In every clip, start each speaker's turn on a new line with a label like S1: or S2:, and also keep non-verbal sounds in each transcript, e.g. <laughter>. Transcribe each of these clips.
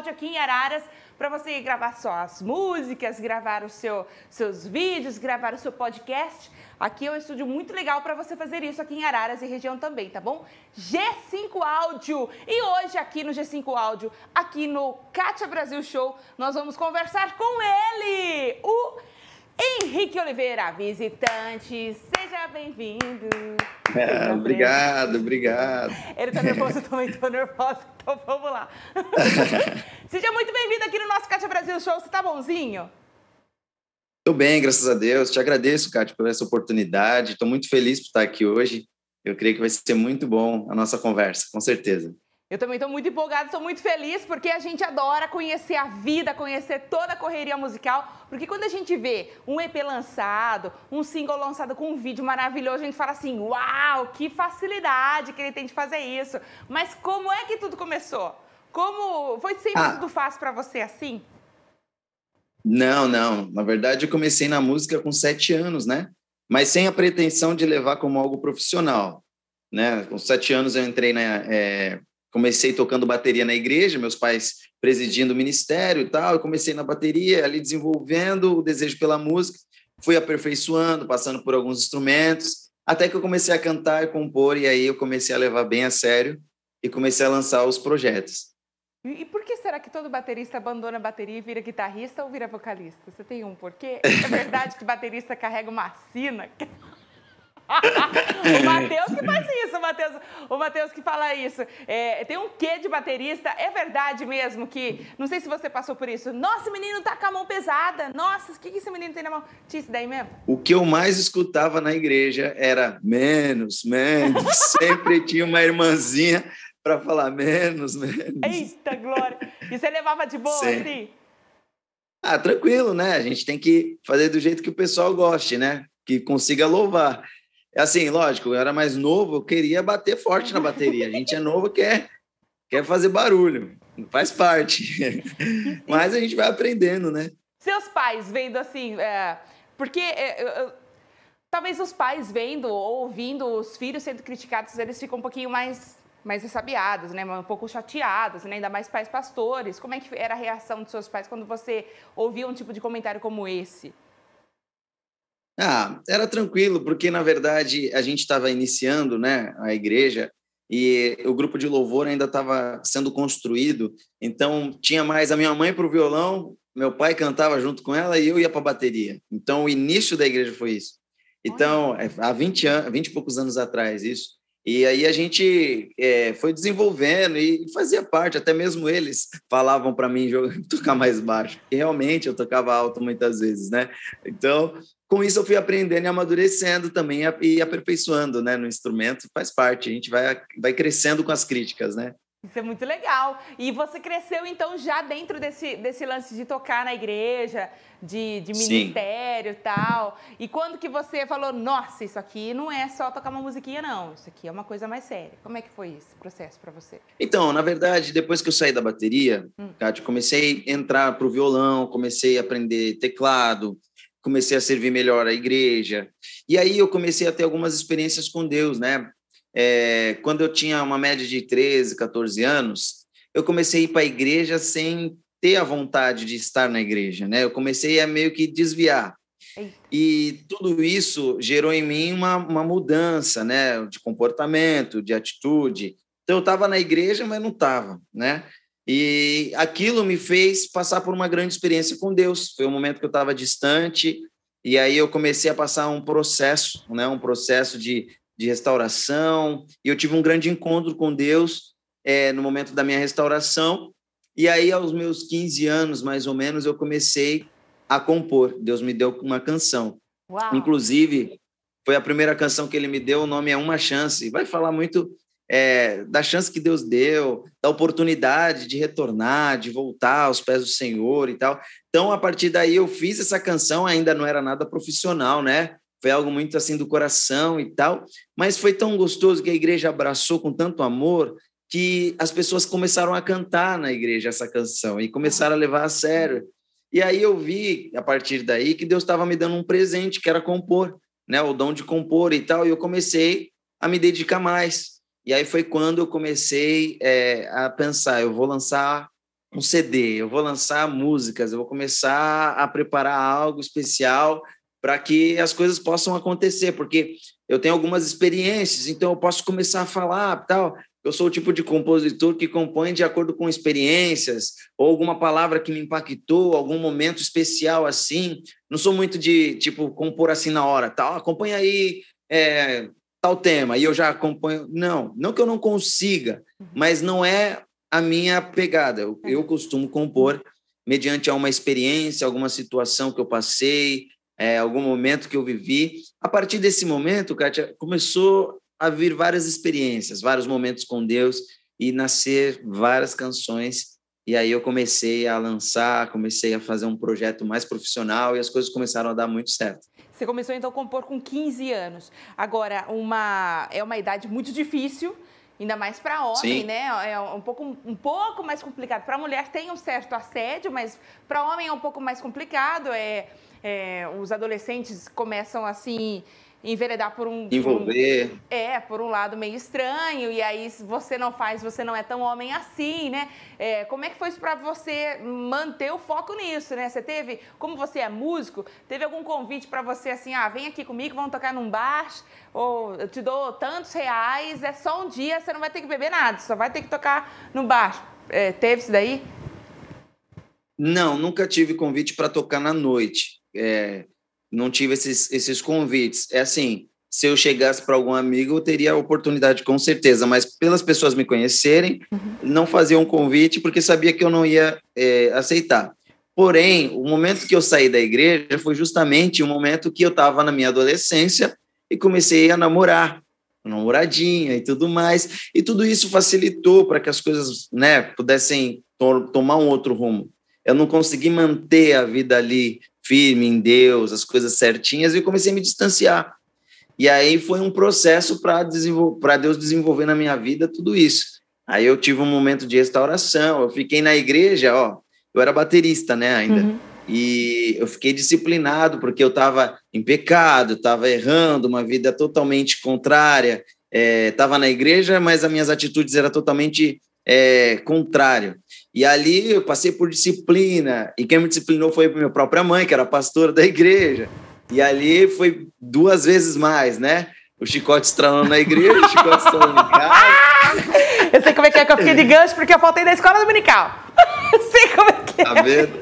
S1: G5 Áudio aqui em Araras para você gravar suas músicas, gravar os seu, seus vídeos, gravar o seu podcast. Aqui é um estúdio muito legal para você fazer isso aqui em Araras e região também, tá bom? G5 Áudio. E hoje aqui no G5 Áudio, aqui no Kátia Brasil Show, nós vamos conversar com ele, o Henrique Oliveira, visitante. Seja bem-vindo.
S2: É, obrigado, obrigado.
S1: Ele tá nervoso, eu também tô nervosa, <laughs> então vamos lá. <laughs> Seja muito bem-vindo aqui no nosso Kátia Brasil Show. Você tá bonzinho?
S2: Estou bem, graças a Deus. Te agradeço, Kátia, por essa oportunidade. Estou muito feliz por estar aqui hoje. Eu creio que vai ser muito bom a nossa conversa, com certeza.
S1: Eu também estou muito empolgada, estou muito feliz, porque a gente adora conhecer a vida, conhecer toda a correria musical. Porque quando a gente vê um EP lançado, um single lançado com um vídeo maravilhoso, a gente fala assim: uau, que facilidade que ele tem de fazer isso. Mas como é que tudo começou? Como foi sempre ah. tudo fácil para você assim?
S2: Não, não. Na verdade, eu comecei na música com sete anos, né? Mas sem a pretensão de levar como algo profissional. Né? Com sete anos eu entrei na, é, comecei tocando bateria na igreja, meus pais presidindo o ministério e tal, eu comecei na bateria, ali desenvolvendo o desejo pela música, fui aperfeiçoando, passando por alguns instrumentos, até que eu comecei a cantar e compor, e aí eu comecei a levar bem a sério e comecei a lançar os projetos.
S1: E por que será que todo baterista abandona a bateria e vira guitarrista ou vira vocalista? Você tem um porquê? <laughs> É verdade que baterista carrega uma sina? <laughs> o Matheus que faz isso, o Matheus, o Matheus que fala isso. É, tem um quê de baterista, é verdade mesmo que, não sei se você passou por isso, nossa, o menino tá com a mão pesada, nossa, o que, que esse menino tem na mão? Tinha isso daí mesmo?
S2: O que eu mais escutava na igreja era menos, menos, <laughs> sempre tinha uma irmãzinha para falar menos, menos.
S1: Eita, Glória! E você levava de boa, Sim. assim?
S2: Ah, tranquilo, né? A gente tem que fazer do jeito que o pessoal goste, né? Que consiga louvar. É assim, lógico, eu era mais novo, eu queria bater forte na bateria. A gente é novo, quer, quer fazer barulho, faz parte. <laughs> Mas a gente vai aprendendo, né?
S1: Seus pais vendo assim, é, porque é, eu, eu, talvez os pais vendo ou ouvindo os filhos sendo criticados, eles ficam um pouquinho mais mais ressabiados, né? um pouco chateados, né? ainda mais pais pastores. Como é que era a reação dos seus pais quando você ouvia um tipo de comentário como esse?
S2: Ah, era tranquilo, porque na verdade a gente estava iniciando, né, a igreja e o grupo de louvor ainda estava sendo construído. Então tinha mais a minha mãe para o violão, meu pai cantava junto com ela e eu ia para a bateria. Então o início da igreja foi isso. Então, é, há 20 anos, 20 e poucos anos atrás, isso. E aí a gente é, foi desenvolvendo e fazia parte, até mesmo eles <laughs> falavam para mim <laughs> tocar mais baixo. E realmente eu tocava alto muitas vezes, né? Então, com isso eu fui aprendendo e amadurecendo também e aperfeiçoando, né, no instrumento, faz parte. A gente vai, vai crescendo com as críticas, né?
S1: Isso é muito legal. E você cresceu, então, já dentro desse, desse lance de tocar na igreja, de, de ministério e tal. E quando que você falou, nossa, isso aqui não é só tocar uma musiquinha, não. Isso aqui é uma coisa mais séria. Como é que foi esse processo para você?
S2: Então, na verdade, depois que eu saí da bateria, hum. Kátia, comecei a entrar para o violão, comecei a aprender teclado, comecei a servir melhor a igreja. E aí eu comecei a ter algumas experiências com Deus, né? É, quando eu tinha uma média de 13, 14 anos, eu comecei a ir para a igreja sem ter a vontade de estar na igreja, né? Eu comecei a meio que desviar. E tudo isso gerou em mim uma, uma mudança, né? De comportamento, de atitude. Então, eu estava na igreja, mas não estava, né? E aquilo me fez passar por uma grande experiência com Deus. Foi um momento que eu estava distante, e aí eu comecei a passar um processo, né? Um processo de de restauração, e eu tive um grande encontro com Deus é, no momento da minha restauração, e aí aos meus 15 anos, mais ou menos, eu comecei a compor. Deus me deu uma canção. Uau. Inclusive, foi a primeira canção que ele me deu, o nome é Uma Chance. Vai falar muito é, da chance que Deus deu, da oportunidade de retornar, de voltar aos pés do Senhor e tal. Então, a partir daí, eu fiz essa canção, ainda não era nada profissional, né? Foi algo muito assim do coração e tal, mas foi tão gostoso que a igreja abraçou com tanto amor que as pessoas começaram a cantar na igreja essa canção e começaram a levar a sério. E aí eu vi, a partir daí, que Deus estava me dando um presente, que era compor. né, o dom de compor e tal, e eu comecei a me dedicar mais. E aí foi quando eu comecei é, a pensar, eu vou lançar um CD, eu vou lançar músicas, eu vou começar a preparar algo especial para que as coisas possam acontecer, porque eu tenho algumas experiências, então eu posso começar a falar, tal. Eu sou o tipo de compositor que compõe de acordo com experiências ou alguma palavra que me impactou, algum momento especial assim. Não sou muito de tipo compor assim na hora, tal. Acompanha aí é, tal tema e eu já acompanho. Não, não que eu não consiga, mas não é a minha pegada. Eu, eu costumo compor mediante a uma experiência, alguma situação que eu passei, é, algum momento que eu vivi. A partir desse momento, Kátia, começou a vir várias experiências, vários momentos com Deus e nascer várias canções. E aí eu comecei a lançar, comecei a fazer um projeto mais profissional e as coisas começaram a dar muito certo.
S1: Você começou então a compor com 15 anos. Agora, uma é uma idade muito difícil Ainda mais para homem, Sim. né? É um pouco, um pouco mais complicado. Para mulher tem um certo assédio, mas para homem é um pouco mais complicado. É, é, os adolescentes começam assim enveredar por um
S2: envolver
S1: por um, é por um lado meio estranho e aí se você não faz você não é tão homem assim né? É, como é que foi isso para você manter o foco nisso né? Você teve como você é músico teve algum convite para você assim ah vem aqui comigo vamos tocar num bar ou eu te dou tantos reais é só um dia você não vai ter que beber nada só vai ter que tocar no bar. É, teve isso daí?
S2: Não nunca tive convite para tocar na noite é, não tive esses, esses convites. É assim, se eu chegasse para algum amigo, eu teria a oportunidade com certeza, mas pelas pessoas me conhecerem, uhum. não fazia um convite porque sabia que eu não ia é, aceitar. Porém, o momento que eu saí da igreja foi justamente o momento que eu estava na minha adolescência e comecei a namorar, namoradinha e tudo mais, e tudo isso facilitou para que as coisas, né, pudessem to tomar um outro rumo. Eu não consegui manter a vida ali firme em Deus, as coisas certinhas, e comecei a me distanciar. E aí foi um processo para Deus desenvolver na minha vida tudo isso. Aí eu tive um momento de restauração, eu fiquei na igreja, ó, eu era baterista, né, ainda. Uhum. E eu fiquei disciplinado porque eu estava em pecado, estava errando, uma vida totalmente contrária. Estava é, na igreja, mas as minhas atitudes eram totalmente é, contrário. E ali eu passei por disciplina, e quem me disciplinou foi a minha própria mãe, que era pastora da igreja. E ali foi duas vezes mais, né? O chicote estralando na igreja, o chicote estralando em casa. <laughs>
S1: Eu sei como é que é que eu fiquei de gancho, porque eu faltei da escola dominical. <laughs> Eu sei como é que é.
S2: Tá vendo?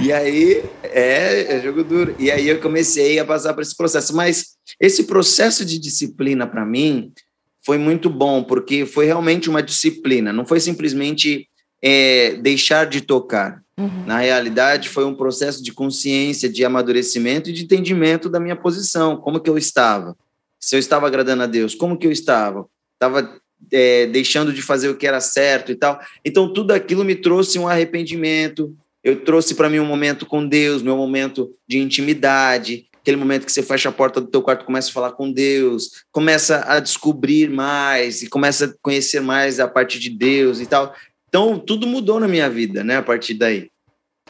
S2: E aí, é, é jogo duro. E aí eu comecei a passar por esse processo. Mas esse processo de disciplina, para mim, foi muito bom, porque foi realmente uma disciplina, não foi simplesmente é, deixar de tocar. Uhum. Na realidade, foi um processo de consciência, de amadurecimento e de entendimento da minha posição, como que eu estava. Se eu estava agradando a Deus, como que eu estava? Estava é, deixando de fazer o que era certo e tal. Então, tudo aquilo me trouxe um arrependimento, eu trouxe para mim um momento com Deus, meu momento de intimidade, aquele momento que você fecha a porta do teu quarto, começa a falar com Deus, começa a descobrir mais e começa a conhecer mais a parte de Deus e tal. Então, tudo mudou na minha vida, né, a partir daí.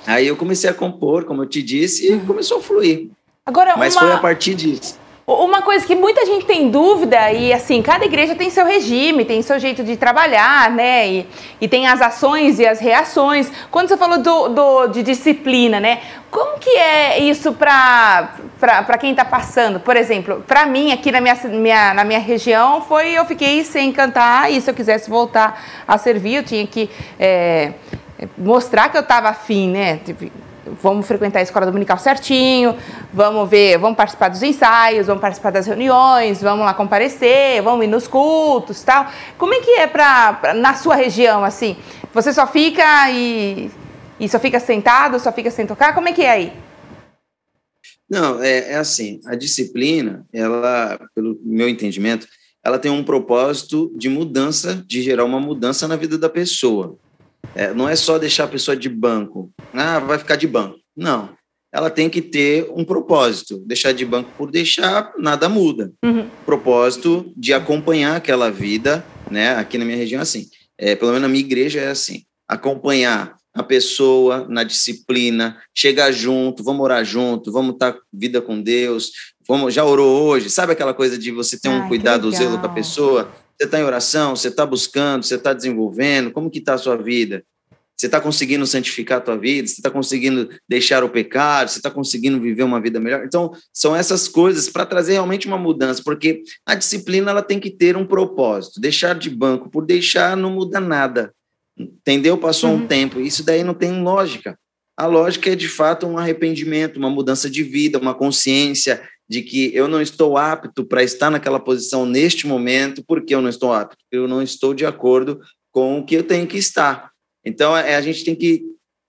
S2: Aí eu comecei a compor, como eu te disse, e uhum. começou a fluir. Agora, Mas uma... foi a partir disso.
S1: Uma coisa que muita gente tem dúvida, e assim, cada igreja tem seu regime, tem seu jeito de trabalhar, né? E, e tem as ações e as reações. Quando você falou do, do de disciplina, né? Como que é isso para quem está passando? Por exemplo, para mim, aqui na minha, minha, na minha região, foi eu fiquei sem cantar e se eu quisesse voltar a servir, eu tinha que é, mostrar que eu estava afim, né? Tipo, vamos frequentar a escola dominical certinho, vamos ver, vamos participar dos ensaios, vamos participar das reuniões, vamos lá comparecer, vamos ir nos cultos, tal. Como é que é para na sua região assim? Você só fica e, e só fica sentado, só fica sem tocar? Como é que é aí?
S2: Não, é, é assim, a disciplina, ela, pelo meu entendimento, ela tem um propósito de mudança, de gerar uma mudança na vida da pessoa. É, não é só deixar a pessoa de banco. Ah, vai ficar de banco. Não. Ela tem que ter um propósito. Deixar de banco por deixar, nada muda. Uhum. Propósito de acompanhar aquela vida, né? Aqui na minha região é assim. É, pelo menos na minha igreja é assim. Acompanhar a pessoa na disciplina, chegar junto, vamos orar junto, vamos estar vida com Deus, Como já orou hoje? Sabe aquela coisa de você ter um Ai, cuidado, zelo com a pessoa? Você está em oração, você está buscando, você está desenvolvendo, como que está a sua vida? Você está conseguindo santificar a tua vida? Você está conseguindo deixar o pecado? Você está conseguindo viver uma vida melhor? Então, são essas coisas para trazer realmente uma mudança, porque a disciplina ela tem que ter um propósito. Deixar de banco por deixar não muda nada. Entendeu? Passou uhum. um tempo. Isso daí não tem lógica. A lógica é, de fato, um arrependimento, uma mudança de vida, uma consciência de que eu não estou apto para estar naquela posição neste momento, porque eu não estou apto, eu não estou de acordo com o que eu tenho que estar. Então, é, a gente tem que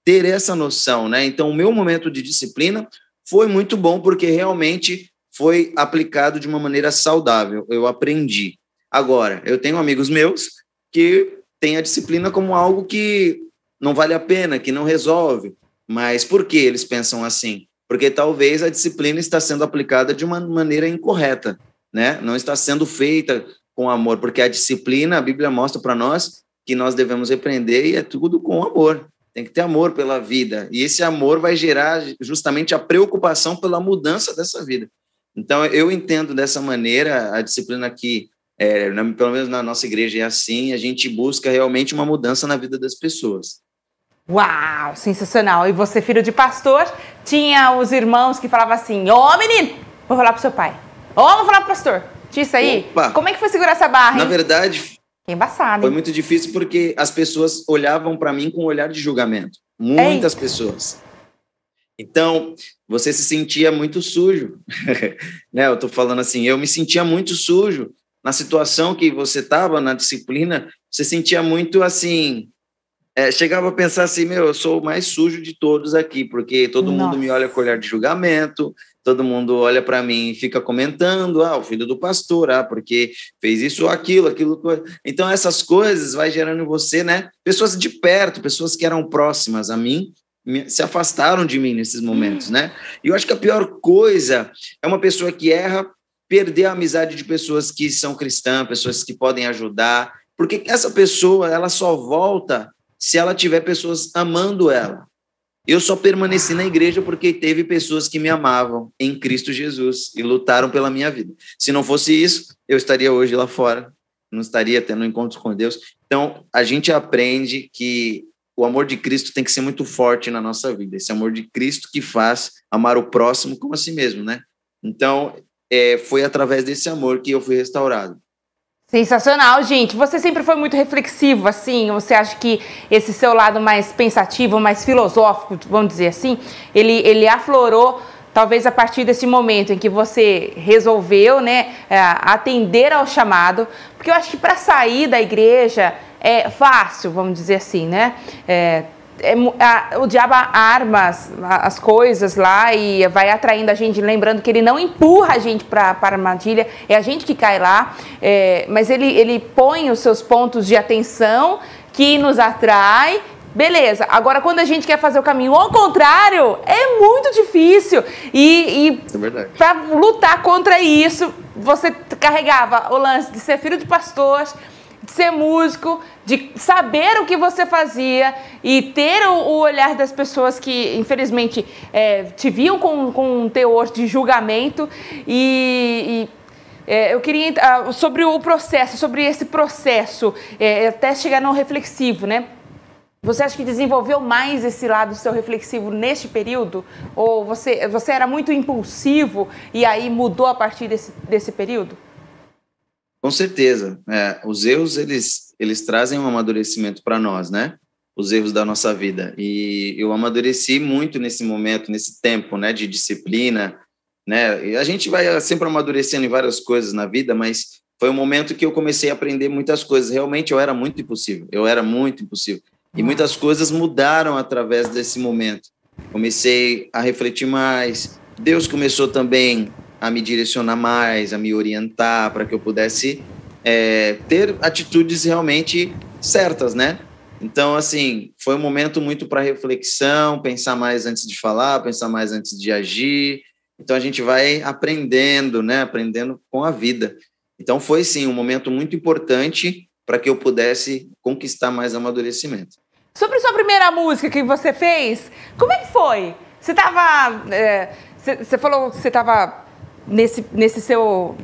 S2: ter essa noção, né? Então, o meu momento de disciplina foi muito bom porque realmente foi aplicado de uma maneira saudável. Eu aprendi. Agora, eu tenho amigos meus que têm a disciplina como algo que não vale a pena, que não resolve. Mas por que eles pensam assim? Porque talvez a disciplina está sendo aplicada de uma maneira incorreta, né? Não está sendo feita com amor, porque a disciplina, a Bíblia mostra para nós que nós devemos repreender e é tudo com amor. Tem que ter amor pela vida. E esse amor vai gerar justamente a preocupação pela mudança dessa vida. Então, eu entendo dessa maneira a disciplina que, é, pelo menos na nossa igreja, é assim: a gente busca realmente uma mudança na vida das pessoas.
S1: Uau, sensacional. E você, filho de pastor, tinha os irmãos que falavam assim: Ô oh, menino, vou falar pro seu pai. Ô, oh, vou falar pro pastor. Tinha isso aí? Opa. Como é que foi segurar essa barra?
S2: Hein? Na verdade,
S1: é embaçado.
S2: Foi muito difícil porque as pessoas olhavam para mim com um olhar de julgamento. Muitas Ei. pessoas. Então, você se sentia muito sujo. <laughs> né? Eu estou falando assim, eu me sentia muito sujo na situação que você estava, na disciplina, você sentia muito assim. É, chegava a pensar assim, meu, eu sou o mais sujo de todos aqui, porque todo Nossa. mundo me olha com olhar de julgamento, todo mundo olha para mim e fica comentando, ah, o filho do pastor, ah, porque fez isso ou aquilo, aquilo. Então, essas coisas vai gerando em você, né? Pessoas de perto, pessoas que eram próximas a mim, se afastaram de mim nesses momentos, né? E eu acho que a pior coisa é uma pessoa que erra perder a amizade de pessoas que são cristãs, pessoas que podem ajudar, porque essa pessoa, ela só volta se ela tiver pessoas amando ela. Eu só permaneci na igreja porque teve pessoas que me amavam em Cristo Jesus e lutaram pela minha vida. Se não fosse isso, eu estaria hoje lá fora, não estaria tendo encontros com Deus. Então, a gente aprende que o amor de Cristo tem que ser muito forte na nossa vida. Esse amor de Cristo que faz amar o próximo como a si mesmo, né? Então, é, foi através desse amor que eu fui restaurado.
S1: Sensacional, gente. Você sempre foi muito reflexivo, assim? Você acha que esse seu lado mais pensativo, mais filosófico, vamos dizer assim, ele, ele aflorou talvez a partir desse momento em que você resolveu, né, é, atender ao chamado? Porque eu acho que para sair da igreja é fácil, vamos dizer assim, né? É, é, a, o diabo arma as, as, coisas lá e vai atraindo a gente, lembrando que ele não empurra a gente para a armadilha, é a gente que cai lá, é, mas ele, ele põe os seus pontos de atenção que nos atrai. Beleza, agora quando a gente quer fazer o caminho ao contrário, é muito difícil. E, e é para lutar contra isso, você carregava o lance de ser filho de pastores, de ser músico, de saber o que você fazia e ter o, olhar das pessoas que, infelizmente, é, te viam com, com um teor de julgamento e, e é, eu queria uh, sobre o processo, sobre esse processo, é, até chegar no reflexivo, né? Você acha que desenvolveu mais esse lado seu reflexivo neste período? Ou você, você era muito impulsivo e aí mudou a partir desse, desse período?
S2: Com certeza. É, os erros, eles, eles trazem um amadurecimento para nós, né? Os erros da nossa vida. E eu amadureci muito nesse momento, nesse tempo, né? De disciplina, né? E a gente vai sempre amadurecendo em várias coisas na vida, mas foi um momento que eu comecei a aprender muitas coisas. Realmente eu era muito impossível. Eu era muito impossível. E muitas coisas mudaram através desse momento. Comecei a refletir mais. Deus começou também a me direcionar mais, a me orientar para que eu pudesse é, ter atitudes realmente certas, né? Então, assim, foi um momento muito para reflexão, pensar mais antes de falar, pensar mais antes de agir. Então, a gente vai aprendendo, né? Aprendendo com a vida. Então, foi sim um momento muito importante para que eu pudesse conquistar mais amadurecimento.
S1: Sobre sua primeira música que você fez, como é que foi? Você estava. É, você, falou que você estava nesse, nesse seu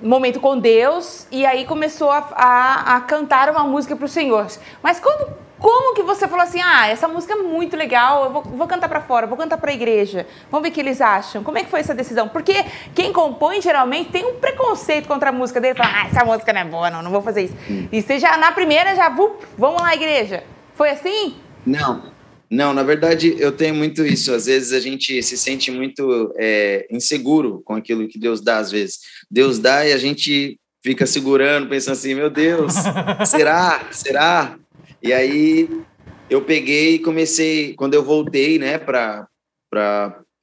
S1: momento com Deus e aí começou a, a, a cantar uma música para o Senhor. Mas quando, como que você falou assim, ah, essa música é muito legal, eu vou, vou cantar para fora, vou cantar para a igreja, vamos ver o que eles acham. Como é que foi essa decisão? Porque quem compõe geralmente tem um preconceito contra a música dele, fala, ah, essa música não é boa, não, não vou fazer isso. Hum. E você já na primeira já, vamos lá igreja. Foi assim?
S2: Não, não, na verdade, eu tenho muito isso. Às vezes a gente se sente muito é, inseguro com aquilo que Deus dá, às vezes. Deus dá e a gente fica segurando, pensando assim: meu Deus, <laughs> será? Será? E aí eu peguei e comecei, quando eu voltei, né, para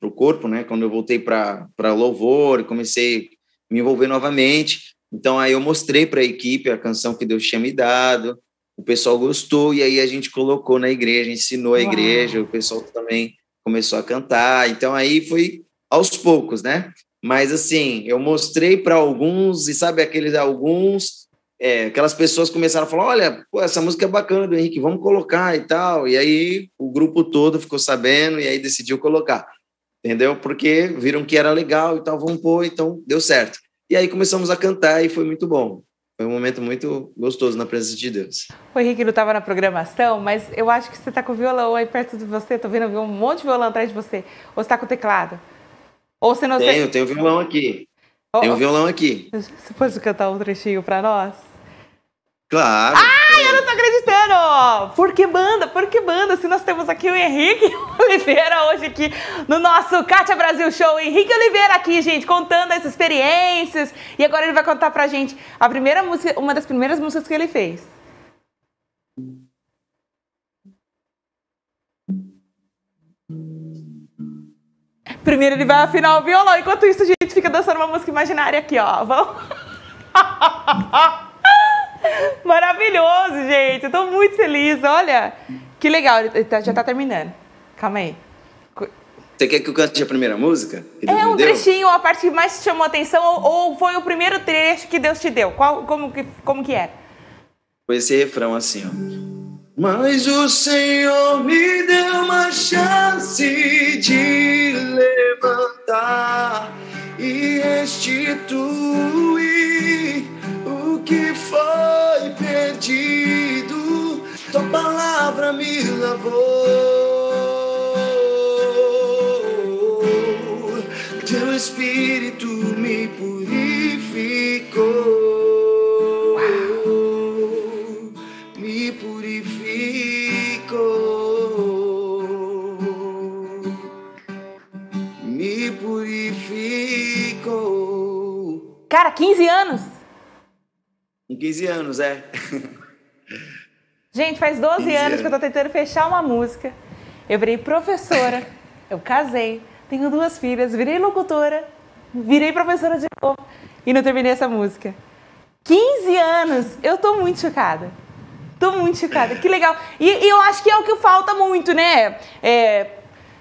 S2: o corpo, né, quando eu voltei para louvor comecei a me envolver novamente. Então aí eu mostrei para a equipe a canção que Deus tinha me dado o pessoal gostou e aí a gente colocou na igreja, ensinou a Uau. igreja, o pessoal também começou a cantar. Então aí foi aos poucos, né? Mas assim, eu mostrei para alguns e sabe aqueles alguns, é, aquelas pessoas começaram a falar, olha, pô, essa música é bacana do Henrique, vamos colocar e tal. E aí o grupo todo ficou sabendo e aí decidiu colocar, entendeu? Porque viram que era legal e tal, vamos pôr, então deu certo. E aí começamos a cantar e foi muito bom. Foi um momento muito gostoso na presença de Deus.
S1: O Henrique não estava na programação, mas eu acho que você está com o violão aí perto de você. Estou vendo um monte de violão atrás de você. Ou você está com o teclado? Ou você não
S2: Tenho, tenho violão aqui. Oh, tem um violão aqui.
S1: Você pode cantar um trechinho para nós?
S2: Claro.
S1: Ai, eu não tô acreditando! Por que banda? Por que banda? Se nós temos aqui o Henrique <laughs> Oliveira hoje aqui no nosso Kátia Brasil Show. Henrique Oliveira aqui, gente, contando as experiências. E agora ele vai contar pra gente a primeira música, uma das primeiras músicas que ele fez. Primeiro ele vai afinar o violão, enquanto isso a gente fica dançando uma música imaginária aqui, ó. Vamos. <laughs> <laughs> Maravilhoso, gente. Eu tô muito feliz. Olha, que legal. Tá, já tá terminando. Calma aí.
S2: Você quer que eu cante a primeira música?
S1: É um trechinho, a parte que mais te chamou a atenção, ou, ou, foi o primeiro trecho que Deus te deu? Qual, como, que, como que é?
S2: Foi esse refrão assim, ó. Mas o Senhor me deu uma chance de levantar e restituir que foi perdido, tua palavra me lavou, teu espírito me purificou, me purificou, me purificou.
S1: Cara, 15 anos.
S2: Com 15 anos, é.
S1: Gente, faz 12 anos, anos que eu tô tentando fechar uma música. Eu virei professora, eu casei, tenho duas filhas, virei locutora, virei professora de novo e não terminei essa música. 15 anos! Eu tô muito chocada. Tô muito chocada. Que legal. E, e eu acho que é o que falta muito, né? É,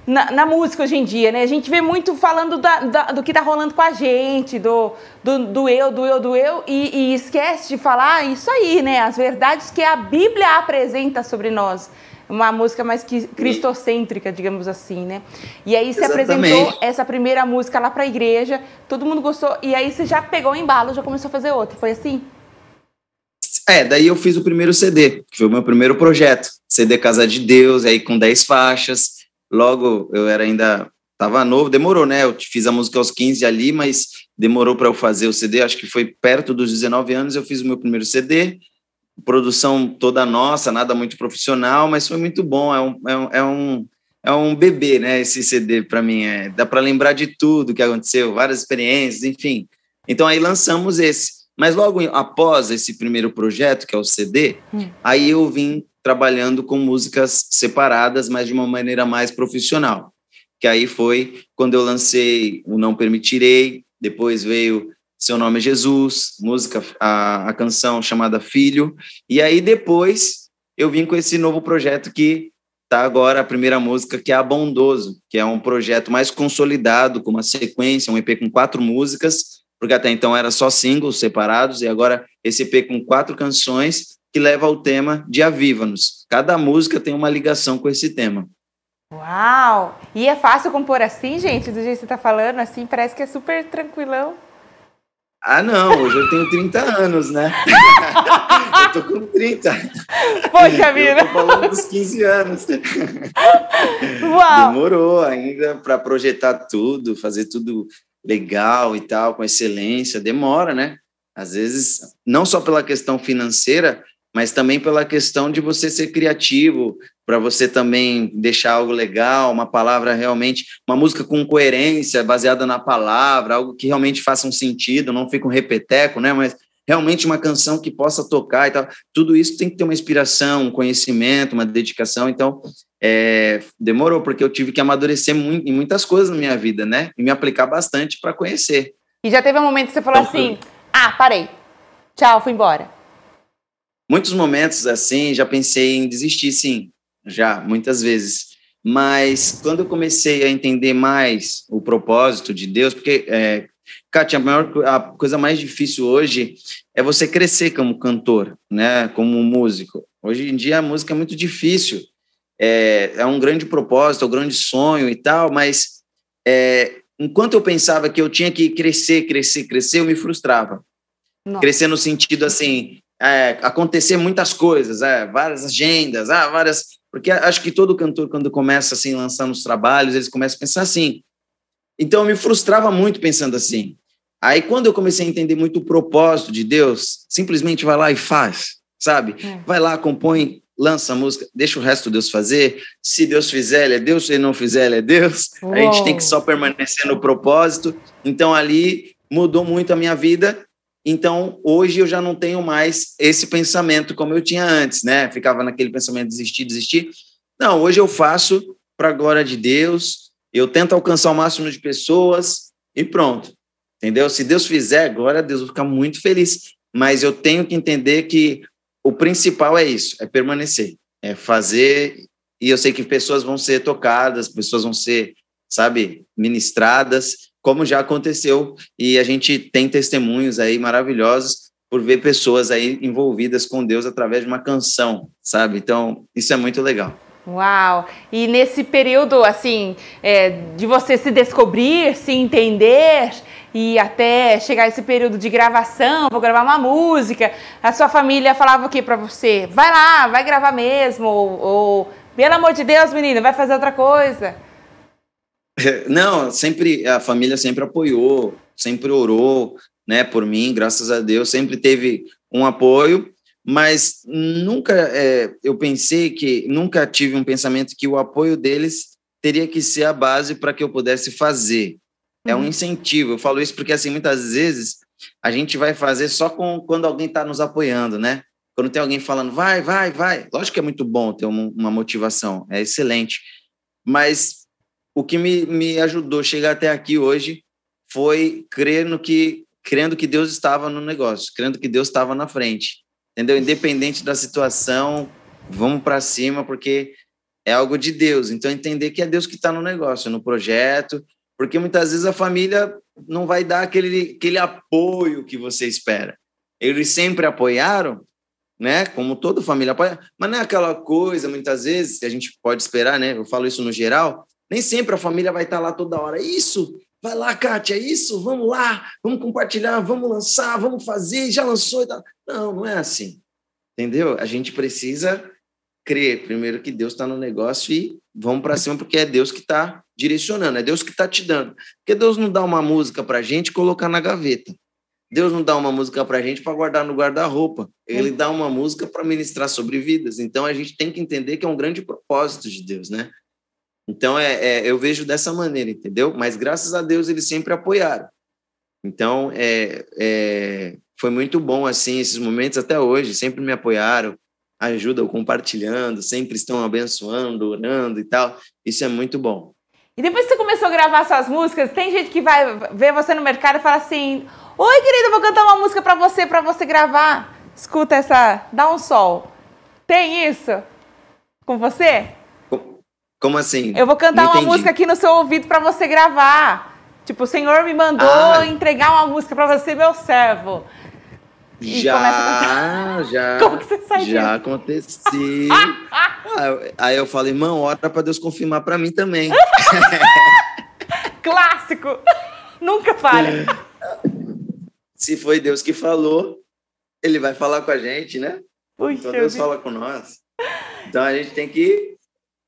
S1: na, na, música hoje em dia, né? A gente vê muito falando da, da, do que tá rolando com a gente, do, do, do eu, do eu, do eu, e, e, esquece de falar isso aí, né? As verdades que a Bíblia apresenta sobre nós. Uma música mais que cristocêntrica, digamos assim, né? E aí você apresentou essa primeira música lá para a igreja, todo mundo gostou, e aí você já pegou o embalo, já começou a fazer outra, foi assim?
S2: É, daí eu fiz o primeiro CD, que foi o meu primeiro projeto, CD Casa de Deus, aí com 10 faixas, logo eu era ainda estava novo, demorou, né? Eu fiz a música aos 15 ali, mas demorou para eu fazer o CD, acho que foi perto dos 19 anos eu fiz o meu primeiro CD, produção toda nossa, nada muito profissional, mas foi muito bom, é um, é um, é um, é um bebê, né, esse CD para mim, é, dá para lembrar de tudo que aconteceu, várias experiências, enfim. Então aí lançamos esse. Mas logo após esse primeiro projeto, que é o CD, hum. aí eu vim trabalhando com músicas separadas, mas de uma maneira mais profissional. Que aí foi quando eu lancei o Não Permitirei, depois veio Seu Nome é Jesus, música, a, a canção chamada Filho, e aí depois eu vim com esse novo projeto que tá agora a primeira música, que é Abondoso, que é um projeto mais consolidado, com uma sequência, um EP com quatro músicas, porque até então era só singles separados, e agora esse EP com quatro canções, que leva ao tema de Aviva-nos. Cada música tem uma ligação com esse tema.
S1: Uau! E é fácil compor assim, gente? Do jeito que você tá falando, assim, parece que é super tranquilão.
S2: Ah, não, hoje eu tenho 30 anos, né? <laughs> eu tô com 30.
S1: Poxa vida!
S2: Eu tô falando dos 15 anos.
S1: Uau!
S2: Demorou ainda para projetar tudo, fazer tudo legal e tal, com excelência. Demora, né? Às vezes, não só pela questão financeira, mas também pela questão de você ser criativo, para você também deixar algo legal, uma palavra realmente, uma música com coerência, baseada na palavra, algo que realmente faça um sentido, não fique um repeteco, né? Mas realmente uma canção que possa tocar e tal. Tudo isso tem que ter uma inspiração, um conhecimento, uma dedicação. Então, é, demorou, porque eu tive que amadurecer muito, em muitas coisas na minha vida, né? E me aplicar bastante para conhecer.
S1: E já teve um momento que você falou então, assim: ah, parei, tchau, fui embora
S2: muitos momentos assim, já pensei em desistir, sim, já, muitas vezes. Mas quando eu comecei a entender mais o propósito de Deus, porque, é, Kátia, a, maior, a coisa mais difícil hoje é você crescer como cantor, né, como músico. Hoje em dia a música é muito difícil, é, é um grande propósito, é um grande sonho e tal, mas é, enquanto eu pensava que eu tinha que crescer, crescer, crescer, eu me frustrava. Nossa. Crescer no sentido assim, é, acontecer muitas coisas, é, várias agendas, ah, várias. Porque acho que todo cantor, quando começa assim, lançando os trabalhos, eles começam a pensar assim. Então, eu me frustrava muito pensando assim. Aí, quando eu comecei a entender muito o propósito de Deus, simplesmente vai lá e faz, sabe? É. Vai lá, compõe, lança a música, deixa o resto Deus fazer. Se Deus fizer, ele é Deus, se ele não fizer, ele é Deus. Uou. A gente tem que só permanecer no propósito. Então, ali mudou muito a minha vida então, hoje eu já não tenho mais esse pensamento como eu tinha antes, né? Ficava naquele pensamento desistir, desistir. Não, hoje eu faço para a glória de Deus, eu tento alcançar o máximo de pessoas e pronto. Entendeu? Se Deus fizer, glória a Deus, eu vou ficar muito feliz. Mas eu tenho que entender que o principal é isso, é permanecer, é fazer. E eu sei que pessoas vão ser tocadas, pessoas vão ser, sabe, ministradas como já aconteceu e a gente tem testemunhos aí maravilhosos por ver pessoas aí envolvidas com Deus através de uma canção, sabe? Então, isso é muito legal.
S1: Uau! E nesse período, assim, é, de você se descobrir, se entender e até chegar esse período de gravação, vou gravar uma música, a sua família falava o que para você? Vai lá, vai gravar mesmo, ou, ou pelo amor de Deus, menina, vai fazer outra coisa. <laughs>
S2: Não, sempre a família sempre apoiou, sempre orou, né, por mim, graças a Deus, sempre teve um apoio, mas nunca é, eu pensei que nunca tive um pensamento que o apoio deles teria que ser a base para que eu pudesse fazer. É um uhum. incentivo. Eu falo isso porque assim muitas vezes a gente vai fazer só com, quando alguém está nos apoiando, né? Quando tem alguém falando, vai, vai, vai. Lógico que é muito bom ter uma, uma motivação, é excelente. Mas o que me, me ajudou a chegar até aqui hoje foi crer no que, crendo que Deus estava no negócio, crendo que Deus estava na frente, entendeu? Independente da situação, vamos para cima, porque é algo de Deus. Então, entender que é Deus que está no negócio, no projeto, porque muitas vezes a família não vai dar aquele, aquele apoio que você espera. Eles sempre apoiaram, né? Como toda família apoia, mas não é aquela coisa, muitas vezes, que a gente pode esperar, né? Eu falo isso no geral, nem sempre a família vai estar lá toda hora. Isso, vai lá, Kátia, isso, vamos lá, vamos compartilhar, vamos lançar, vamos fazer, já lançou e tal. Não, não é assim. Entendeu? A gente precisa crer primeiro que Deus está no negócio e vamos para cima, porque é Deus que está direcionando, é Deus que está te dando. Porque Deus não dá uma música para a gente colocar na gaveta. Deus não dá uma música para a gente para guardar no guarda-roupa. Ele dá uma música para ministrar sobre vidas. Então a gente tem que entender que é um grande propósito de Deus, né? Então, é, é, eu vejo dessa maneira, entendeu? Mas graças a Deus eles sempre apoiaram. Então, é, é, foi muito bom, assim, esses momentos até hoje, sempre me apoiaram, ajudam compartilhando, sempre estão abençoando, orando e tal. Isso é muito bom.
S1: E depois que você começou a gravar suas músicas, tem gente que vai ver você no mercado e fala assim: Oi, querido, vou cantar uma música para você, para você gravar. Escuta essa, dá um sol. Tem isso com você?
S2: Como assim?
S1: Eu vou cantar uma música aqui no seu ouvido para você gravar. Tipo, o Senhor me mandou ah. entregar uma música para você, meu servo.
S2: já, já. <laughs>
S1: Como que você sai
S2: Já aconteceu. <laughs> aí eu falei, irmão, ora para Deus confirmar para mim também. <laughs>
S1: Clássico. Nunca falha.
S2: Se foi Deus que falou, ele vai falar com a gente, né? Puxa então Deus fala com nós. Então a gente tem que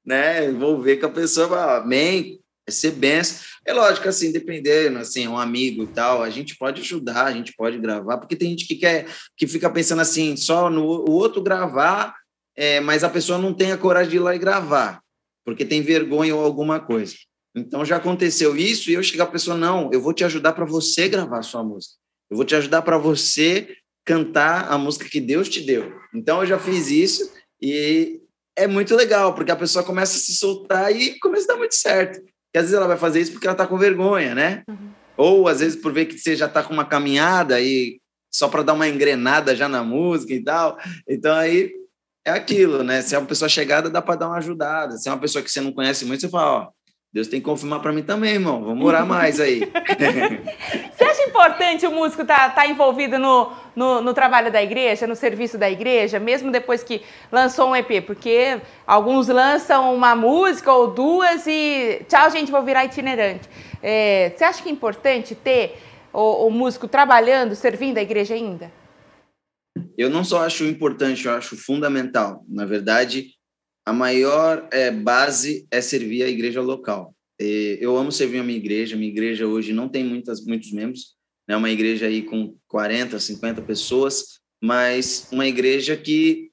S2: né, envolver com a pessoa, amém, ser benção. É lógico, assim, dependendo, assim, um amigo e tal, a gente pode ajudar, a gente pode gravar, porque tem gente que quer, que fica pensando assim, só no o outro gravar, é, mas a pessoa não tem a coragem de ir lá e gravar, porque tem vergonha ou alguma coisa. Então já aconteceu isso e eu chegar a pessoa, não, eu vou te ajudar para você gravar a sua música. Eu vou te ajudar para você cantar a música que Deus te deu. Então eu já fiz isso e é muito legal, porque a pessoa começa a se soltar e começa a dar muito certo. E às vezes ela vai fazer isso porque ela está com vergonha, né? Uhum. Ou às vezes por ver que você já está com uma caminhada e só para dar uma engrenada já na música e tal. Então aí é aquilo, né? Se é uma pessoa chegada, dá para dar uma ajudada. Se é uma pessoa que você não conhece muito, você fala, ó, Deus tem que confirmar para mim também, irmão. Vamos orar mais aí. <laughs> <laughs>
S1: Você acha importante o músico estar tá, tá envolvido no, no, no, trabalho da igreja, no serviço da igreja, mesmo depois que lançou um EP? Porque alguns lançam uma música ou duas e tchau, gente, vou virar itinerante. É, você acha que é importante ter o, o músico trabalhando, servindo a igreja ainda?
S2: Eu não só acho importante, eu acho fundamental. Na verdade, a maior é, base é servir a igreja local. Eu amo servir a minha igreja. Minha igreja hoje não tem muitas, muitos membros, né? uma igreja aí com 40, 50 pessoas, mas uma igreja que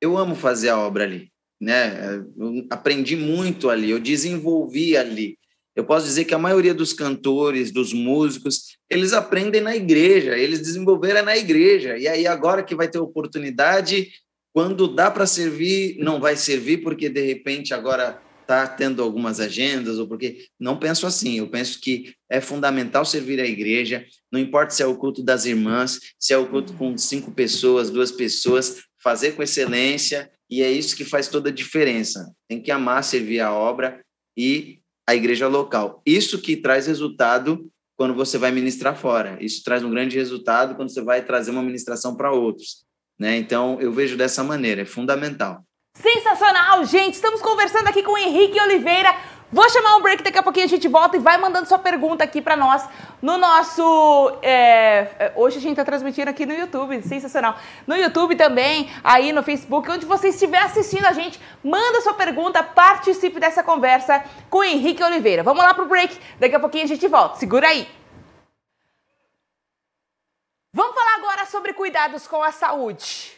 S2: eu amo fazer a obra ali, né? Eu aprendi muito ali, eu desenvolvi ali. Eu posso dizer que a maioria dos cantores, dos músicos, eles aprendem na igreja, eles desenvolveram na igreja. E aí agora que vai ter oportunidade, quando dá para servir, não vai servir porque de repente agora está tendo algumas agendas ou porque não penso assim. Eu penso que é fundamental servir a igreja. Não importa se é o culto das irmãs, se é o culto com cinco pessoas, duas pessoas, fazer com excelência e é isso que faz toda a diferença. Tem que amar servir a obra e a igreja local. Isso que traz resultado quando você vai ministrar fora. Isso traz um grande resultado quando você vai trazer uma ministração para outros. Né? Então, eu vejo dessa maneira, é fundamental.
S1: Sensacional, gente! Estamos conversando aqui com o Henrique Oliveira. Vou chamar um break, daqui a pouquinho a gente volta e vai mandando sua pergunta aqui para nós no nosso. É, hoje a gente está transmitindo aqui no YouTube, sensacional. No YouTube também, aí no Facebook, onde você estiver assistindo a gente, manda sua pergunta, participe dessa conversa com o Henrique Oliveira. Vamos lá pro break, daqui a pouquinho a gente volta. Segura aí! Vamos falar agora sobre cuidados com a saúde.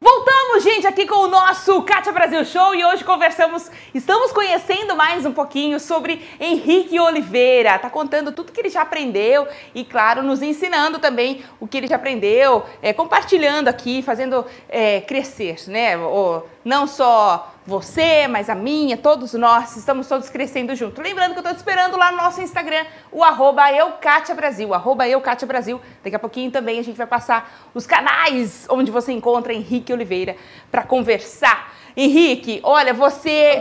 S1: Voltamos, gente, aqui com o nosso Kátia Brasil Show e hoje conversamos, estamos conhecendo mais um pouquinho sobre Henrique Oliveira. Tá contando tudo que ele já aprendeu e, claro, nos ensinando também o que ele já aprendeu, é, compartilhando aqui, fazendo é, crescer, né? O, não só você, mas a minha, todos nós, estamos todos crescendo junto. Lembrando que eu estou te esperando lá no nosso Instagram, o arroba Brasil, arroba Brasil. Daqui a pouquinho também a gente vai passar os canais onde você encontra Henrique Oliveira para conversar. Henrique, olha, você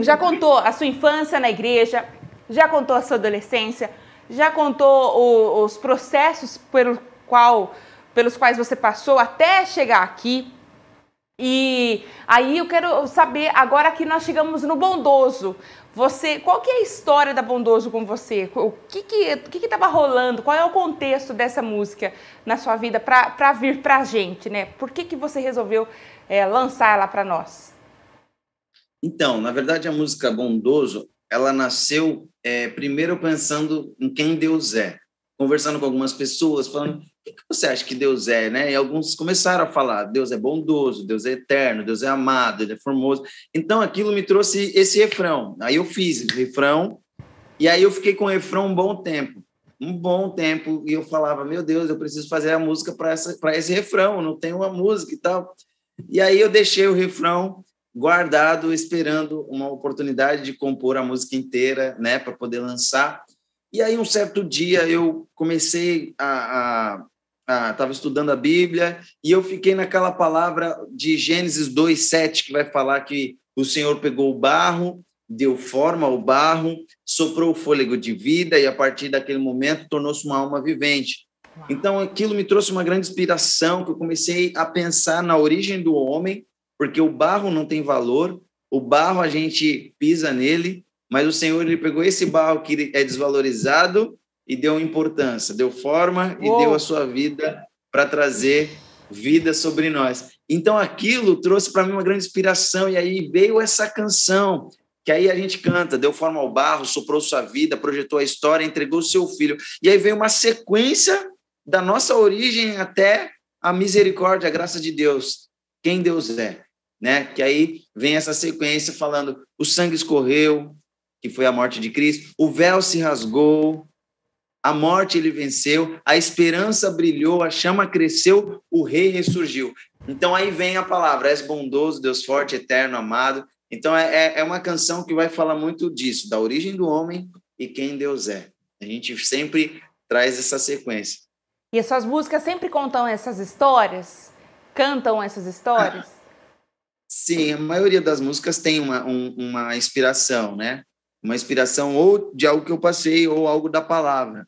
S1: já contou a sua infância na igreja, já contou a sua adolescência, já contou o, os processos pelo qual, pelos quais você passou até chegar aqui. E aí eu quero saber, agora que nós chegamos no Bondoso, você, qual que é a história da Bondoso com você? O que que que estava rolando? Qual é o contexto dessa música na sua vida para vir para a gente, né? Por que que você resolveu é, lançar ela para nós?
S2: Então, na verdade, a música Bondoso, ela nasceu é, primeiro pensando em quem Deus é. Conversando com algumas pessoas, falando: o que você acha que Deus é, né? E alguns começaram a falar: Deus é bondoso, Deus é eterno, Deus é amado, Ele é formoso. Então aquilo me trouxe esse refrão. Aí eu fiz o refrão, e aí eu fiquei com o refrão um bom tempo. Um bom tempo, e eu falava: Meu Deus, eu preciso fazer a música para esse refrão, não tenho uma música e tal. E aí eu deixei o refrão guardado, esperando uma oportunidade de compor a música inteira, né, para poder lançar. E aí, um certo dia, eu comecei a. Estava estudando a Bíblia e eu fiquei naquela palavra de Gênesis 2,7, que vai falar que o Senhor pegou o barro, deu forma ao barro, soprou o fôlego de vida e, a partir daquele momento, tornou-se uma alma vivente. Então, aquilo me trouxe uma grande inspiração, que eu comecei a pensar na origem do homem, porque o barro não tem valor, o barro a gente pisa nele, mas o Senhor ele pegou esse barro que é desvalorizado e deu importância, deu forma e deu a sua vida para trazer vida sobre nós. Então aquilo trouxe para mim uma grande inspiração e aí veio essa canção que aí a gente canta, deu forma ao barro, soprou sua vida, projetou a história, entregou o seu filho. E aí veio uma sequência da nossa origem até a misericórdia, a graça de Deus, quem Deus é, né? Que aí vem essa sequência falando: o sangue escorreu, que foi a morte de Cristo, o véu se rasgou, a morte ele venceu, a esperança brilhou, a chama cresceu, o rei ressurgiu. Então aí vem a palavra: és bondoso, Deus forte, eterno, amado. Então é, é, é uma canção que vai falar muito disso, da origem do homem e quem Deus é. A gente sempre traz essa sequência.
S1: E as suas músicas sempre contam essas histórias? Cantam essas histórias?
S2: Sim, a maioria das músicas tem uma, um, uma inspiração, né? Uma inspiração ou de algo que eu passei ou algo da palavra.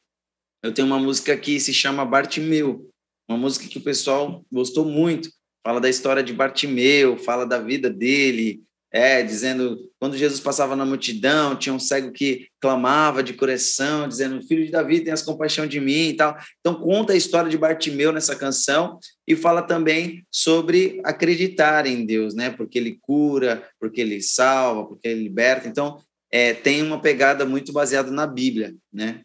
S2: Eu tenho uma música que se chama Bartimeu, uma música que o pessoal gostou muito. Fala da história de Bartimeu, fala da vida dele, é, dizendo quando Jesus passava na multidão, tinha um cego que clamava de coração, dizendo: Filho de Davi, tenhas compaixão de mim e tal. Então, conta a história de Bartimeu nessa canção e fala também sobre acreditar em Deus, né? Porque ele cura, porque ele salva, porque ele liberta. Então, é, tem uma pegada muito baseada na Bíblia, né?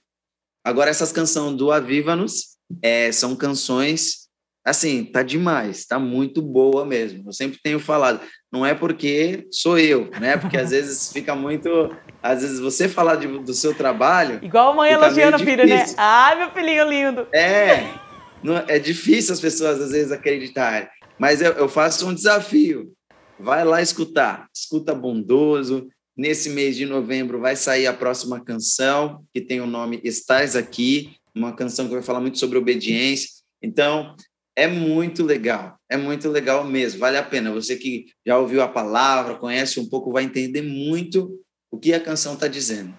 S2: Agora, essas canções do Aviva-nos é, são canções, assim, tá demais, tá muito boa mesmo. Eu sempre tenho falado, não é porque sou eu, né? Porque às <laughs> vezes fica muito. Às vezes você falar de, do seu trabalho.
S1: Igual a mãe elogiando o filho, né? Ah, meu filhinho lindo.
S2: É, não, é difícil as pessoas às vezes acreditarem, mas eu, eu faço um desafio. Vai lá escutar, escuta bondoso, Nesse mês de novembro vai sair a próxima canção, que tem o nome Estás Aqui, uma canção que vai falar muito sobre obediência. Então, é muito legal, é muito legal mesmo, vale a pena. Você que já ouviu a palavra, conhece um pouco, vai entender muito o que a canção está dizendo.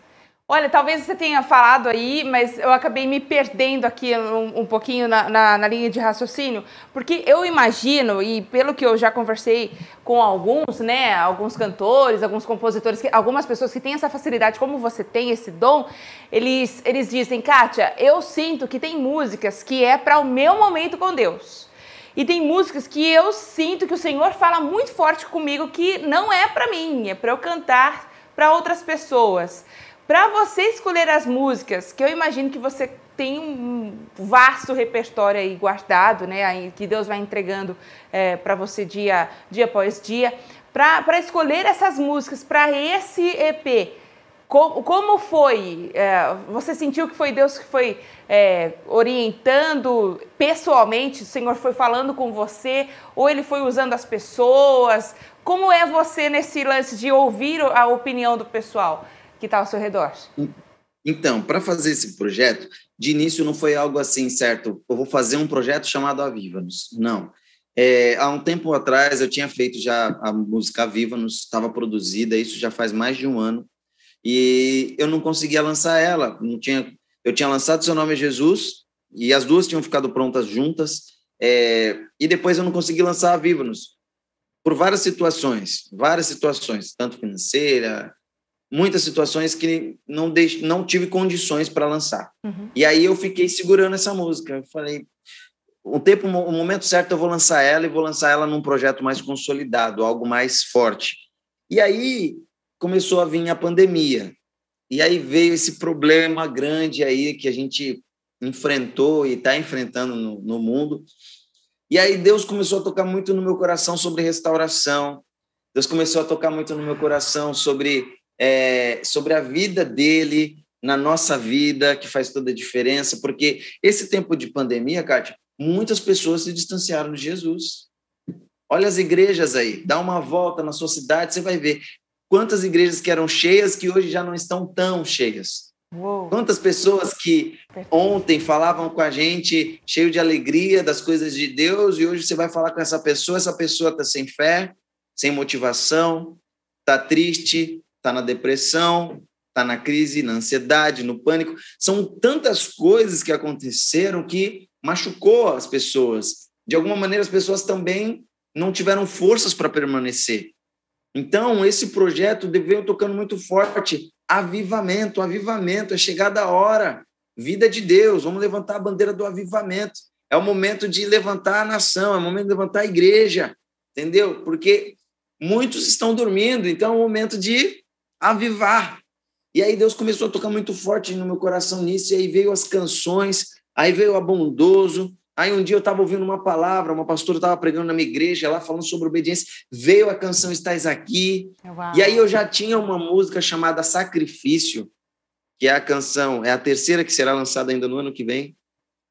S1: Olha, talvez você tenha falado aí, mas eu acabei me perdendo aqui um, um pouquinho na, na, na, linha de raciocínio, porque eu imagino, e pelo que eu já conversei com alguns, né, alguns cantores, alguns compositores, que, algumas pessoas que têm essa facilidade, como você tem esse dom, eles, eles dizem, Kátia, eu sinto que tem músicas que é para o meu momento com Deus. E tem músicas que eu sinto que o Senhor fala muito forte comigo que não é para mim, é para eu cantar para outras pessoas. Para você escolher as músicas, que eu imagino que você tem um vasto repertório aí guardado, né, que Deus vai entregando é, para você dia, dia após dia, para escolher essas músicas para esse EP. Como, como foi? É, você sentiu que foi Deus que foi é, orientando pessoalmente? O Senhor foi falando com você? Ou Ele foi usando as pessoas? Como é você nesse lance de ouvir a opinião do pessoal? Que está ao seu redor?
S2: Então, para fazer esse projeto, de início não foi algo assim, certo? Eu vou fazer um projeto chamado Aviva-nos. Não. É, há um tempo atrás eu tinha feito já a música Aviva-nos, estava produzida, isso já faz mais de um ano, e eu não conseguia lançar ela. Não tinha, eu tinha lançado Seu Nome é Jesus, e as duas tinham ficado prontas juntas, é, e depois eu não consegui lançar Aviva-nos, por várias situações, várias situações, tanto financeira, muitas situações que não, deix... não tive condições para lançar. Uhum. E aí eu fiquei segurando essa música. Eu falei, o tempo, o momento certo eu vou lançar ela e vou lançar ela num projeto mais consolidado, algo mais forte. E aí começou a vir a pandemia. E aí veio esse problema grande aí que a gente enfrentou e está enfrentando no, no mundo. E aí Deus começou a tocar muito no meu coração sobre restauração. Deus começou a tocar muito no meu coração sobre, é, sobre a vida dele na nossa vida, que faz toda a diferença, porque esse tempo de pandemia, Kátia, muitas pessoas se distanciaram de Jesus. Olha as igrejas aí, dá uma volta na sua cidade, você vai ver quantas igrejas que eram cheias que hoje já não estão tão cheias. Uou. Quantas pessoas que ontem falavam com a gente cheio de alegria das coisas de Deus e hoje você vai falar com essa pessoa, essa pessoa está sem fé, sem motivação, está triste, está na depressão, está na crise, na ansiedade, no pânico. São tantas coisas que aconteceram que machucou as pessoas. De alguma maneira, as pessoas também não tiveram forças para permanecer. Então, esse projeto veio tocando muito forte. Avivamento, avivamento, é chegada a hora. Vida de Deus, vamos levantar a bandeira do avivamento. É o momento de levantar a nação, é o momento de levantar a igreja, entendeu? Porque muitos estão dormindo, então é o momento de avivar. E aí Deus começou a tocar muito forte no meu coração nisso, e aí veio as canções, aí veio Abondoso, Aí um dia eu estava ouvindo uma palavra, uma pastora estava pregando na minha igreja, lá falando sobre obediência, veio a canção Estás Aqui, Uau. e aí eu já tinha uma música chamada Sacrifício, que é a canção, é a terceira que será lançada ainda no ano que vem,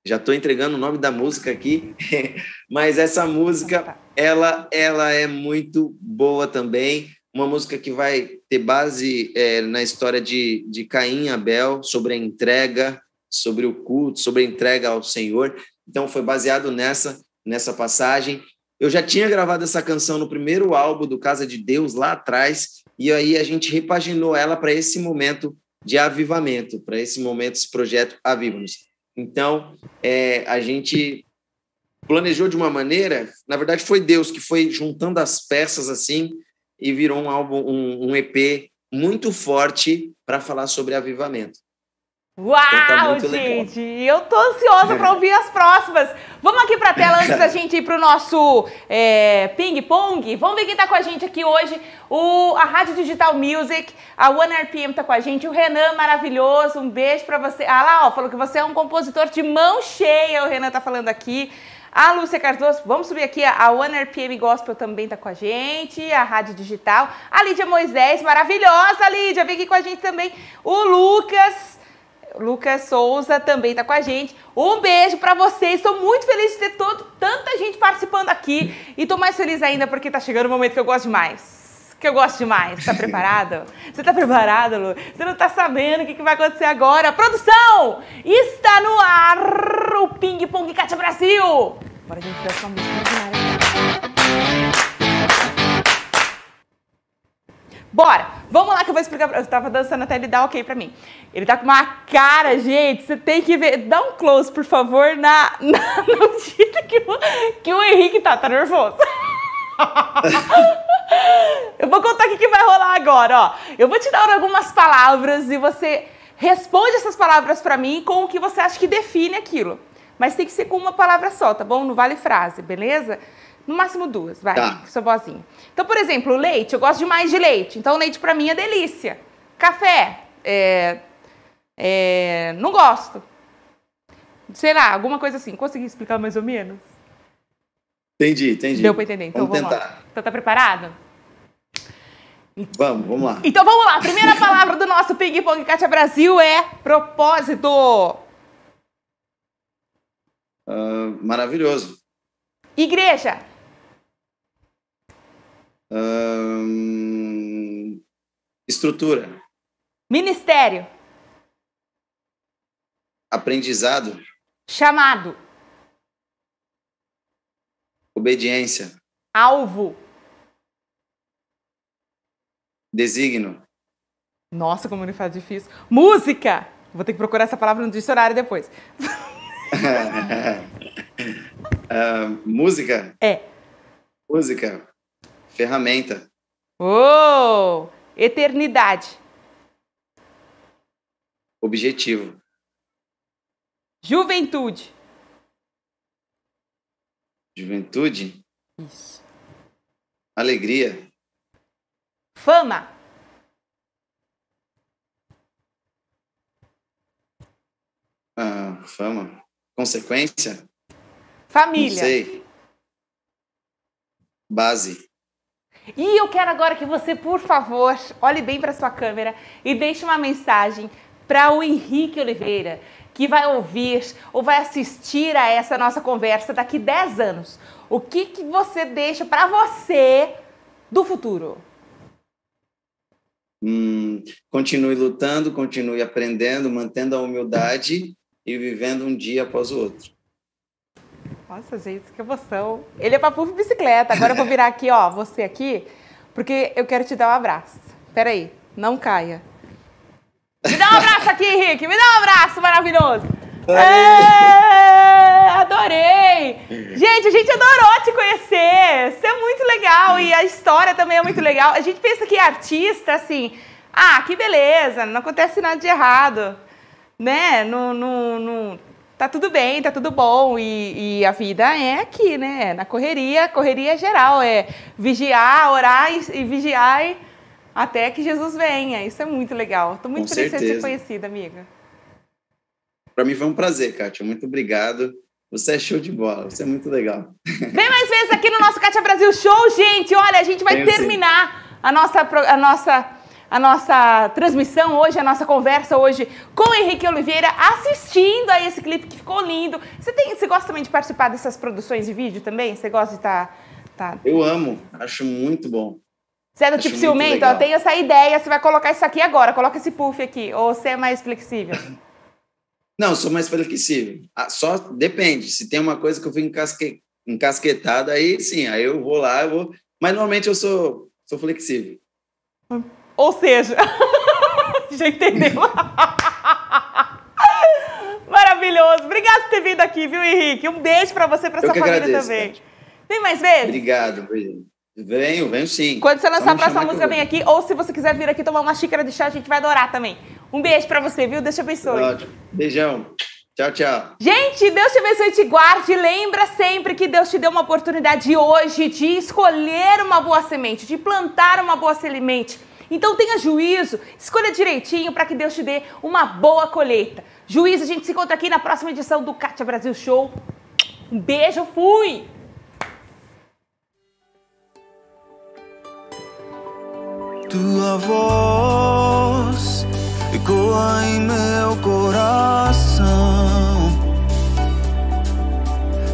S2: já estou entregando o nome da música aqui, <laughs> mas essa música, ela, ela é muito boa também, uma música que vai ter base é, na história de, de Caim e Abel, sobre a entrega, sobre o culto, sobre a entrega ao Senhor. Então foi baseado nessa nessa passagem. Eu já tinha gravado essa canção no primeiro álbum do Casa de Deus lá atrás e aí a gente repaginou ela para esse momento de avivamento, para esse momento, esse projeto Aviva-nos. Então, é, a gente planejou de uma maneira, na verdade foi Deus que foi juntando as peças assim e virou um álbum, um, um EP muito forte para falar sobre avivamento.
S1: Uau, então tá gente! Legal. Eu tô ansiosa para <laughs> ouvir as próximas. Vamos aqui para a tela antes da gente ir para o nosso é, ping-pong. Vamos ver quem tá com a gente aqui hoje. O, a Rádio Digital Music, a One RPM tá com a gente. O Renan, maravilhoso. Um beijo para você. Ah lá, ó, falou que você é um compositor de mão cheia. O Renan tá falando aqui. A Lúcia Cardoso, vamos subir aqui, a One RPM Gospel também tá com a gente, a Rádio Digital. A Lídia Moisés, maravilhosa, Lídia, vem aqui com a gente também. O Lucas, Lucas Souza também está com a gente. Um beijo para vocês. Estou muito feliz de ter todo, tanta gente participando aqui. E estou mais feliz ainda porque está chegando o momento que eu gosto demais. Que eu gosto demais. Está preparado? Você está preparado, Lu? Você não está sabendo o que, que, vai acontecer agora? Produção! Está no ar o Ping Pong Cátia Brasil! Bora, gente, Bora! Vamos lá que eu vou explicar pra... Eu tava dançando até ele dar ok pra mim. Ele tá com uma cara, gente, você tem que ver... Dá um close, por favor, na, na... no jeito que o, que o Henrique tá. Tá nervoso? Eu vou contar o que, que vai rolar agora, ó. Eu vou te dar algumas palavras e você responde essas palavras para mim com o que você acha que define aquilo. Mas tem que ser com uma palavra só, tá bom? Não vale frase, beleza? No máximo duas, vai, tá. sua vozinha. Então, por exemplo, leite, eu gosto demais de leite. Então, leite para mim é delícia. Café, é, é, não gosto. Sei lá, alguma coisa assim. Consegui explicar mais ou menos?
S2: Entendi, entendi.
S1: Deu para entender. Então, vamos, vamos tentar. Lá. Então, tá preparado?
S2: Vamos, vamos lá.
S1: Então, vamos lá. A primeira palavra do nosso Ping Pong Kátia Brasil é propósito.
S2: Uh, maravilhoso.
S1: Igreja.
S2: Hum, estrutura.
S1: Ministério.
S2: Aprendizado.
S1: Chamado.
S2: Obediência.
S1: Alvo.
S2: Designo.
S1: Nossa, como ele faz difícil. Música. Vou ter que procurar essa palavra no dicionário depois.
S2: uh, <laughs> música?
S1: É.
S2: Música. Ferramenta.
S1: Oh! Eternidade.
S2: Objetivo.
S1: Juventude.
S2: Juventude?
S1: Isso.
S2: Alegria.
S1: Fama.
S3: Ah, fama. Consequência?
S1: Família.
S3: Não sei. Base.
S1: E eu quero agora que você, por favor, olhe bem para sua câmera e deixe uma mensagem para o Henrique Oliveira, que vai ouvir ou vai assistir a essa nossa conversa daqui 10 anos. O que, que você deixa para você do futuro?
S3: Hum, continue lutando, continue aprendendo, mantendo a humildade e vivendo um dia após o outro.
S1: Nossa, gente, que emoção. Ele é papo bicicleta. Agora eu vou virar aqui, ó, você aqui, porque eu quero te dar um abraço. Peraí, não caia. Me dá um abraço aqui, Henrique. Me dá um abraço maravilhoso. É, adorei! Gente, a gente adorou te conhecer. Isso é muito legal e a história também é muito legal. A gente pensa que artista, assim, ah, que beleza, não acontece nada de errado, né? Não, não, não, tá tudo bem, tá tudo bom e, e, a vida é aqui, né? Na correria, correria geral, é vigiar, orar e, e vigiar e, até que Jesus venha. Isso é muito legal. Tô muito
S3: Com
S1: feliz de
S3: certeza.
S1: ser conhecida, amiga.
S3: Para mim foi um prazer, Kátia. Muito obrigado. Você é show de bola, você é muito legal. <laughs>
S1: Vem mais vezes aqui no nosso Cátia Brasil Show, gente. Olha, a gente vai
S3: sim.
S1: terminar a nossa, a, nossa, a nossa transmissão hoje, a nossa conversa hoje com o Henrique Oliveira, assistindo a esse clipe que ficou lindo. Você, tem, você gosta também de participar dessas produções de vídeo também? Você gosta de estar. Tá,
S3: Eu amo, acho muito bom.
S1: Você é do
S3: Acho
S1: tipo ciumento? Eu tenho essa ideia, você vai colocar isso aqui agora, coloca esse puff aqui. Ou você é mais flexível? <laughs>
S3: Não, sou mais flexível. Ah, Só depende. Se tem uma coisa que eu fico encasque... encasquetado, aí sim, aí eu vou lá, eu vou. Mas normalmente eu sou, sou flexível.
S1: Ou seja, <laughs> já entendeu? <laughs> Maravilhoso. Obrigado por ter vindo aqui, viu, Henrique? Um beijo pra você e pra
S3: Eu
S1: sua família
S3: agradeço,
S1: também.
S3: Kátia.
S1: Vem mais vezes?
S3: Obrigado. beijo. Venho, venho sim.
S1: Quando você lançar a próxima música, vem aqui. Ou se você quiser vir aqui tomar uma xícara de chá, a gente vai adorar também. Um beijo pra você, viu? Deus te abençoe.
S3: Ótimo. Beijão. Tchau, tchau.
S1: Gente, Deus te abençoe e te guarde. Lembra sempre que Deus te deu uma oportunidade hoje de escolher uma boa semente, de plantar uma boa semente. Então tenha juízo, escolha direitinho para que Deus te dê uma boa colheita. Juízo, a gente se encontra aqui na próxima edição do Cátia Brasil Show. Um beijo, fui!
S2: Tua voz ecoa em meu coração.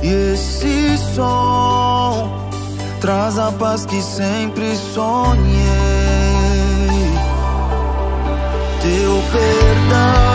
S2: E esse som traz a paz que sempre sonhei. Teu perdão